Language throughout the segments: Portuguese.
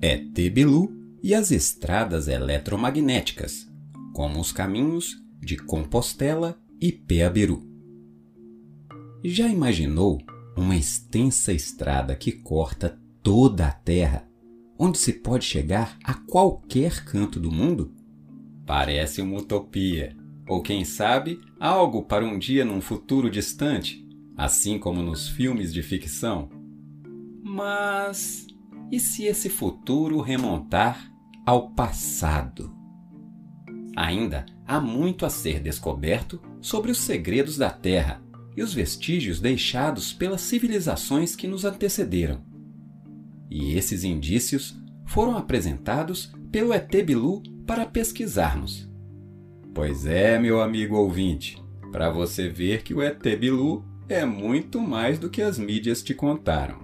ET Bilu e as estradas eletromagnéticas, como os caminhos de Compostela e Peaberu. Já imaginou uma extensa estrada que corta toda a Terra, onde se pode chegar a qualquer canto do mundo? Parece uma utopia, ou quem sabe, algo para um dia num futuro distante, assim como nos filmes de ficção. Mas e se esse futuro remontar ao passado? Ainda há muito a ser descoberto sobre os segredos da Terra e os vestígios deixados pelas civilizações que nos antecederam. E esses indícios foram apresentados pelo ET Bilu para pesquisarmos. Pois é, meu amigo ouvinte, para você ver que o ET Bilu é muito mais do que as mídias te contaram.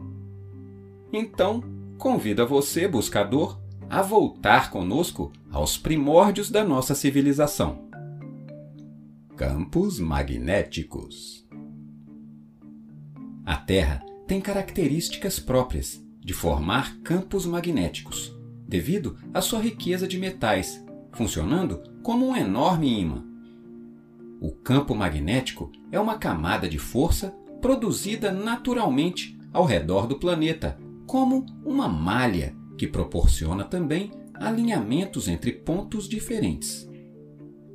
Então, convido a você, buscador, a voltar conosco aos primórdios da nossa civilização. Campos magnéticos. A Terra tem características próprias de formar campos magnéticos, devido à sua riqueza de metais, funcionando como um enorme ímã. O campo magnético é uma camada de força produzida naturalmente ao redor do planeta como uma malha que proporciona também alinhamentos entre pontos diferentes.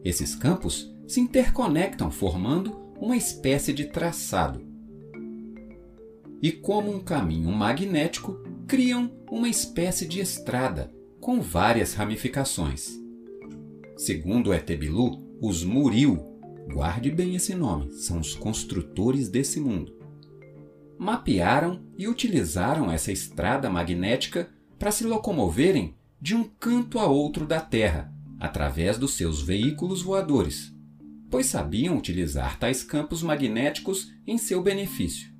Esses campos se interconectam formando uma espécie de traçado. E como um caminho magnético, criam uma espécie de estrada com várias ramificações. Segundo Etebilu, os Muril, guarde bem esse nome, são os construtores desse mundo mapearam e utilizaram essa estrada magnética para se locomoverem de um canto a outro da Terra, através dos seus veículos voadores, pois sabiam utilizar tais campos magnéticos em seu benefício.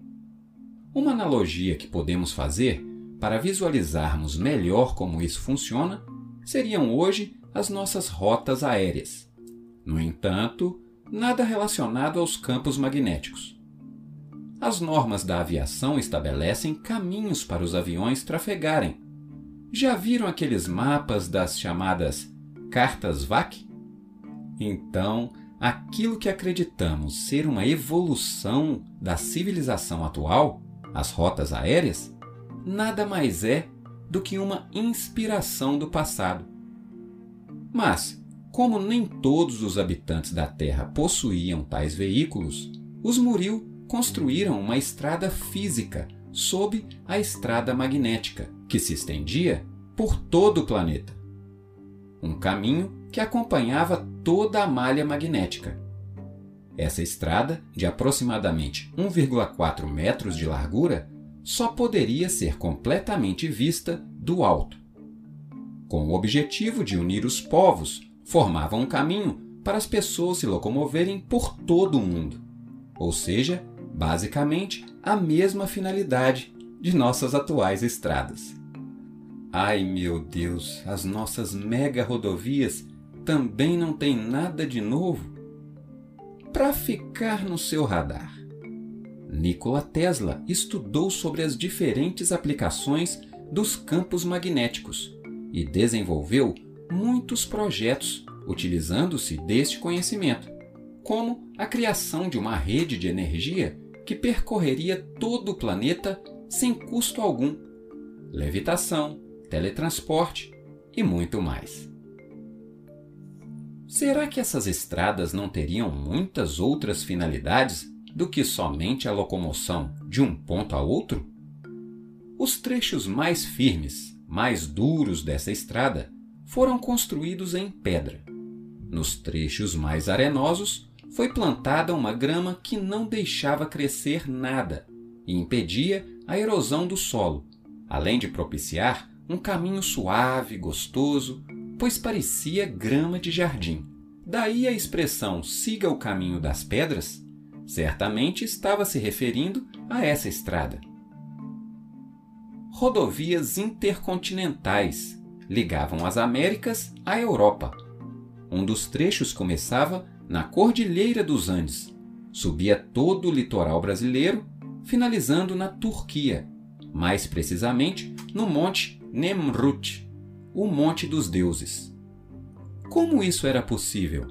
Uma analogia que podemos fazer para visualizarmos melhor como isso funciona seriam hoje as nossas rotas aéreas. No entanto, nada relacionado aos campos magnéticos. As normas da aviação estabelecem caminhos para os aviões trafegarem. Já viram aqueles mapas das chamadas cartas VAC? Então, aquilo que acreditamos ser uma evolução da civilização atual, as rotas aéreas, nada mais é do que uma inspiração do passado. Mas, como nem todos os habitantes da Terra possuíam tais veículos, os Muril construíram uma estrada física sob a estrada magnética, que se estendia por todo o planeta. Um caminho que acompanhava toda a malha magnética. Essa estrada, de aproximadamente 1,4 metros de largura, só poderia ser completamente vista do alto. Com o objetivo de unir os povos, formava um caminho para as pessoas se locomoverem por todo o mundo, ou seja, basicamente a mesma finalidade de nossas atuais estradas. Ai meu Deus, as nossas mega rodovias também não têm nada de novo? Para ficar no seu radar. Nikola Tesla estudou sobre as diferentes aplicações dos campos magnéticos e desenvolveu muitos projetos utilizando-se deste conhecimento, como a criação de uma rede de energia que percorreria todo o planeta sem custo algum, levitação, teletransporte e muito mais. Será que essas estradas não teriam muitas outras finalidades do que somente a locomoção de um ponto a outro? Os trechos mais firmes, mais duros dessa estrada foram construídos em pedra. Nos trechos mais arenosos, foi plantada uma grama que não deixava crescer nada e impedia a erosão do solo, além de propiciar um caminho suave, e gostoso, pois parecia grama de jardim. Daí a expressão siga o caminho das pedras, certamente estava se referindo a essa estrada. Rodovias intercontinentais ligavam as Américas à Europa. Um dos trechos começava na Cordilheira dos Andes, subia todo o litoral brasileiro, finalizando na Turquia, mais precisamente no Monte Nemrut, o Monte dos Deuses. Como isso era possível?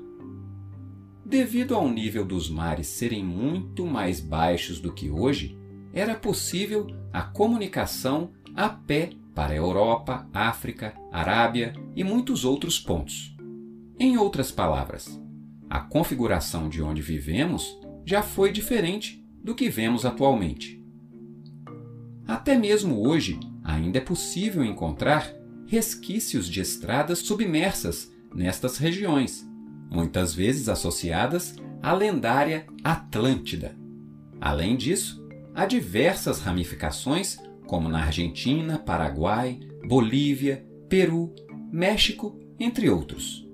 Devido ao nível dos mares serem muito mais baixos do que hoje, era possível a comunicação a pé para a Europa, África, Arábia e muitos outros pontos. Em outras palavras, a configuração de onde vivemos já foi diferente do que vemos atualmente. Até mesmo hoje, ainda é possível encontrar resquícios de estradas submersas nestas regiões, muitas vezes associadas à lendária Atlântida. Além disso, há diversas ramificações, como na Argentina, Paraguai, Bolívia, Peru, México, entre outros.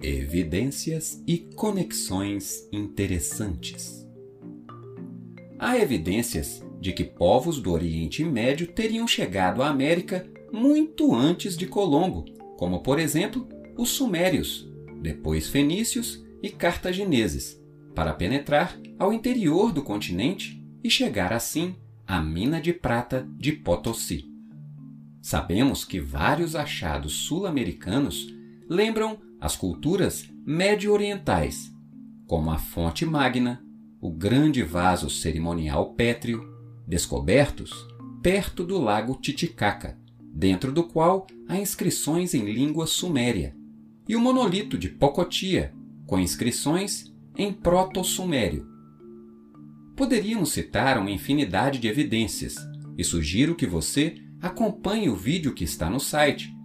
Evidências e conexões interessantes. Há evidências de que povos do Oriente Médio teriam chegado à América muito antes de Colombo, como por exemplo os Sumérios, depois fenícios e cartagineses, para penetrar ao interior do continente e chegar assim à mina de prata de Potosí. Sabemos que vários achados sul-americanos lembram as culturas médio-orientais, como a fonte magna, o grande vaso cerimonial pétreo, descobertos perto do lago Titicaca, dentro do qual há inscrições em língua suméria, e o monolito de Pocotia, com inscrições em proto-sumério. Poderíamos citar uma infinidade de evidências e sugiro que você acompanhe o vídeo que está no site,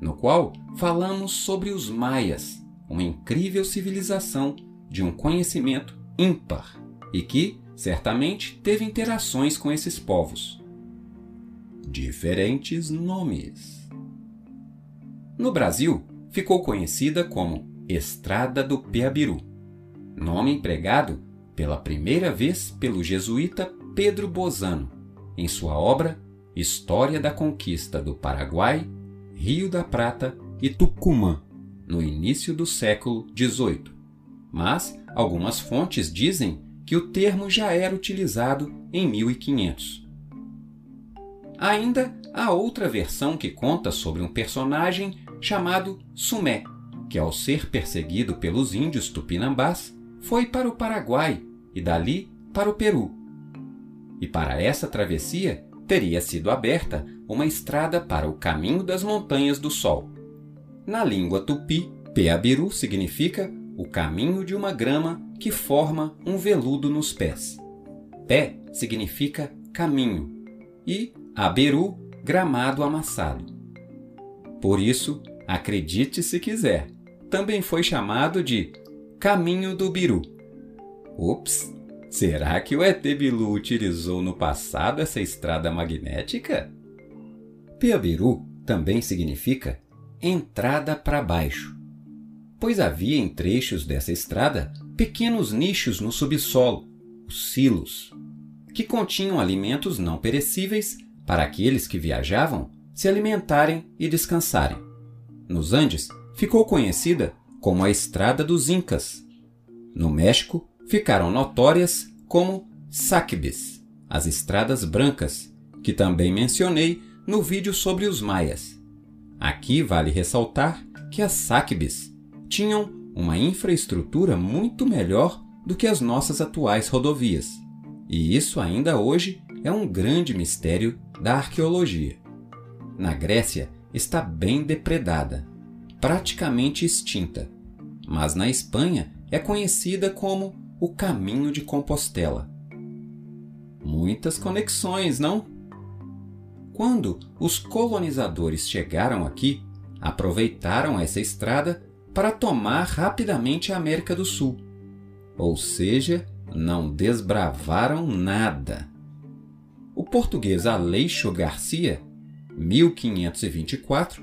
no qual falamos sobre os maias, uma incrível civilização de um conhecimento ímpar e que, certamente, teve interações com esses povos. Diferentes nomes. No Brasil, ficou conhecida como Estrada do Peabiru, nome empregado pela primeira vez pelo jesuíta Pedro Bozano em sua obra História da Conquista do Paraguai, Rio da Prata e Tucumã, no início do século XVIII. Mas algumas fontes dizem que o termo já era utilizado em 1500. Ainda há outra versão que conta sobre um personagem chamado Sumé, que ao ser perseguido pelos índios tupinambás, foi para o Paraguai e dali para o Peru. E para essa travessia teria sido aberta uma estrada para o caminho das Montanhas do Sol. Na língua tupi, Peabiru significa o caminho de uma grama que forma um veludo nos pés. Pé significa caminho e Aberu, gramado amassado. Por isso, acredite se quiser, também foi chamado de Caminho do Biru. Ups! Será que o ET Bilu utilizou no passado essa estrada magnética? Peabiru também significa entrada para baixo, pois havia em trechos dessa estrada pequenos nichos no subsolo, os silos, que continham alimentos não perecíveis para aqueles que viajavam se alimentarem e descansarem. Nos Andes, ficou conhecida como a Estrada dos Incas. No México, ficaram notórias como Saquibes, as estradas brancas, que também mencionei no vídeo sobre os maias. Aqui vale ressaltar que as Saquibes tinham uma infraestrutura muito melhor do que as nossas atuais rodovias, e isso ainda hoje é um grande mistério da arqueologia. Na Grécia está bem depredada, praticamente extinta, mas na Espanha é conhecida como o Caminho de Compostela. Muitas conexões, não? Quando os colonizadores chegaram aqui, aproveitaram essa estrada para tomar rapidamente a América do Sul. Ou seja, não desbravaram nada. O português Aleixo Garcia, 1524,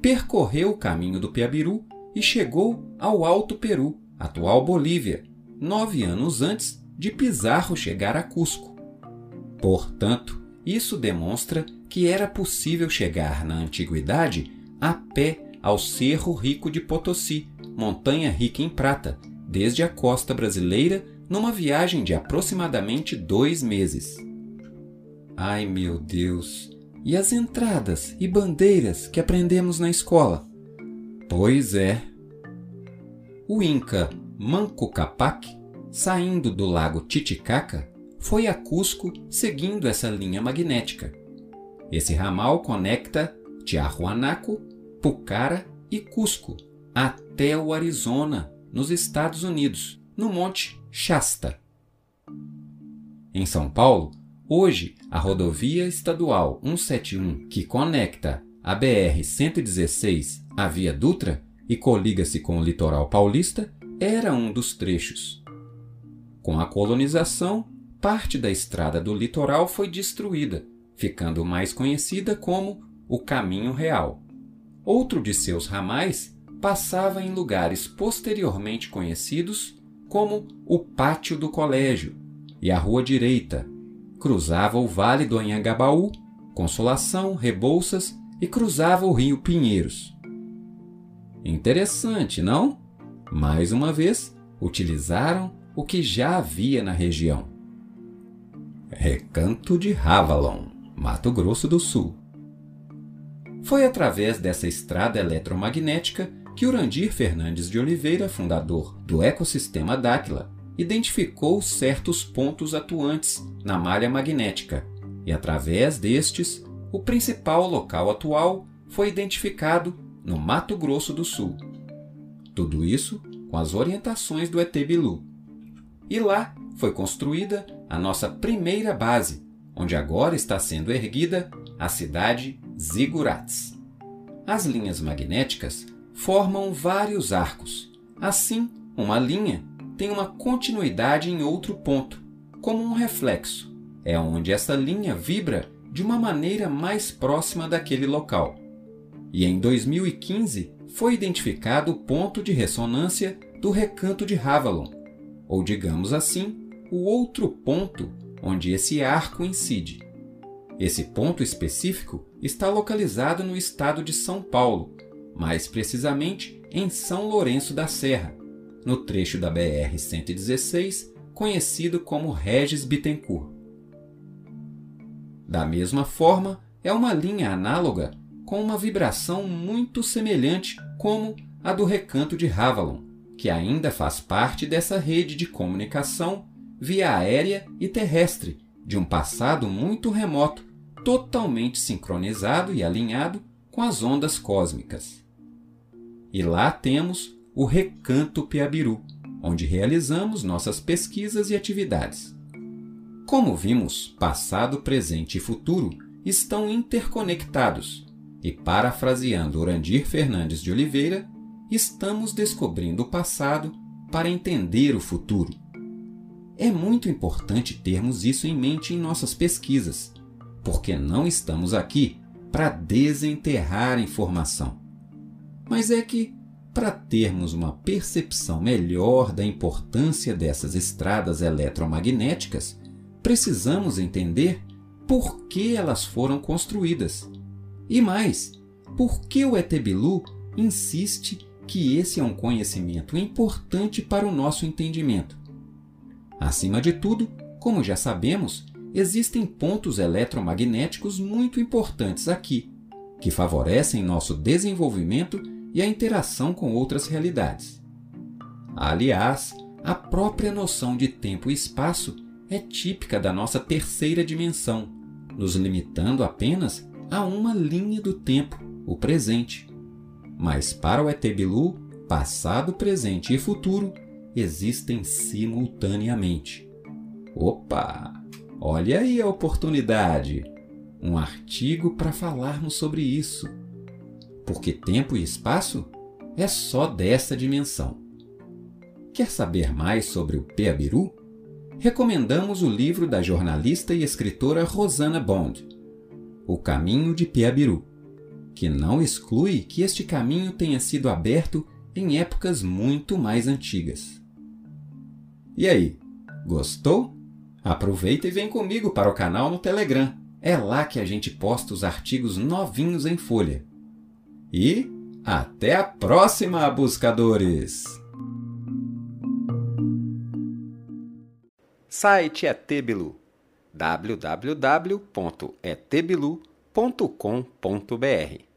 percorreu o caminho do Piabiru e chegou ao Alto Peru, atual Bolívia, nove anos antes de Pizarro chegar a Cusco. Portanto, isso demonstra que era possível chegar na antiguidade a pé ao Cerro Rico de Potosí, montanha rica em prata, desde a costa brasileira numa viagem de aproximadamente dois meses. Ai meu Deus! E as entradas e bandeiras que aprendemos na escola? Pois é. O Inca Manco Capac, saindo do lago Titicaca, foi a Cusco seguindo essa linha magnética. Esse ramal conecta Tiahuanaco, Pucara e Cusco até o Arizona, nos Estados Unidos, no Monte Shasta. Em São Paulo, hoje a rodovia estadual 171, que conecta a BR-116 à Via Dutra e coliga-se com o litoral paulista, era um dos trechos. Com a colonização, parte da estrada do litoral foi destruída, ficando mais conhecida como o Caminho Real. Outro de seus ramais passava em lugares posteriormente conhecidos como o Pátio do Colégio e a Rua Direita. Cruzava o Vale do Anhangabaú, Consolação, Rebouças e cruzava o Rio Pinheiros. Interessante, não? Mais uma vez, utilizaram o que já havia na região. Recanto de Ravalon, Mato Grosso do Sul. Foi através dessa estrada eletromagnética que Urandir Fernandes de Oliveira, fundador do ecossistema Dáquila, identificou certos pontos atuantes na malha magnética e, através destes, o principal local atual foi identificado no Mato Grosso do Sul. Tudo isso com as orientações do ET Bilu. E lá foi construída a nossa primeira base, onde agora está sendo erguida a cidade Zigurates. As linhas magnéticas formam vários arcos. Assim, uma linha tem uma continuidade em outro ponto, como um reflexo. É onde essa linha vibra de uma maneira mais próxima daquele local. E em 2015 foi identificado o ponto de ressonância do recanto de Havalon, ou digamos assim, o outro ponto onde esse arco incide. Esse ponto específico está localizado no estado de São Paulo, mais precisamente em São Lourenço da Serra, no trecho da BR-116 conhecido como Regis Bittencourt. Da mesma forma, é uma linha análoga com uma vibração muito semelhante como a do recanto de Havalon, que ainda faz parte dessa rede de comunicação via aérea e terrestre de um passado muito remoto, totalmente sincronizado e alinhado com as ondas cósmicas. E lá temos o Recanto Piabiru, onde realizamos nossas pesquisas e atividades. Como vimos, passado, presente e futuro estão interconectados, e parafraseando Orandir Fernandes de Oliveira, estamos descobrindo o passado para entender o futuro. É muito importante termos isso em mente em nossas pesquisas, porque não estamos aqui para desenterrar informação. Mas é que, para termos uma percepção melhor da importância dessas estradas eletromagnéticas, precisamos entender por que elas foram construídas. E mais, por que o Etebilu insiste que esse é um conhecimento importante para o nosso entendimento. Acima de tudo, como já sabemos, existem pontos eletromagnéticos muito importantes aqui, que favorecem nosso desenvolvimento e a interação com outras realidades. Aliás, a própria noção de tempo e espaço é típica da nossa terceira dimensão, nos limitando apenas a uma linha do tempo, o presente. Mas para o ET Bilu, passado, presente e futuro existem simultaneamente. Opa! Olha aí a oportunidade! Um artigo para falarmos sobre isso. Porque tempo e espaço é só dessa dimensão. Quer saber mais sobre o Peabiru? Recomendamos o livro da jornalista e escritora Rosana Bond, O Caminho de Peabiru, que não exclui que este caminho tenha sido aberto em épocas muito mais antigas. E aí, gostou? Aproveita e vem comigo para o canal no Telegram. É lá que a gente posta os artigos novinhos em folha. E até a próxima, buscadores! Site ETBilu www.etbilu.com.br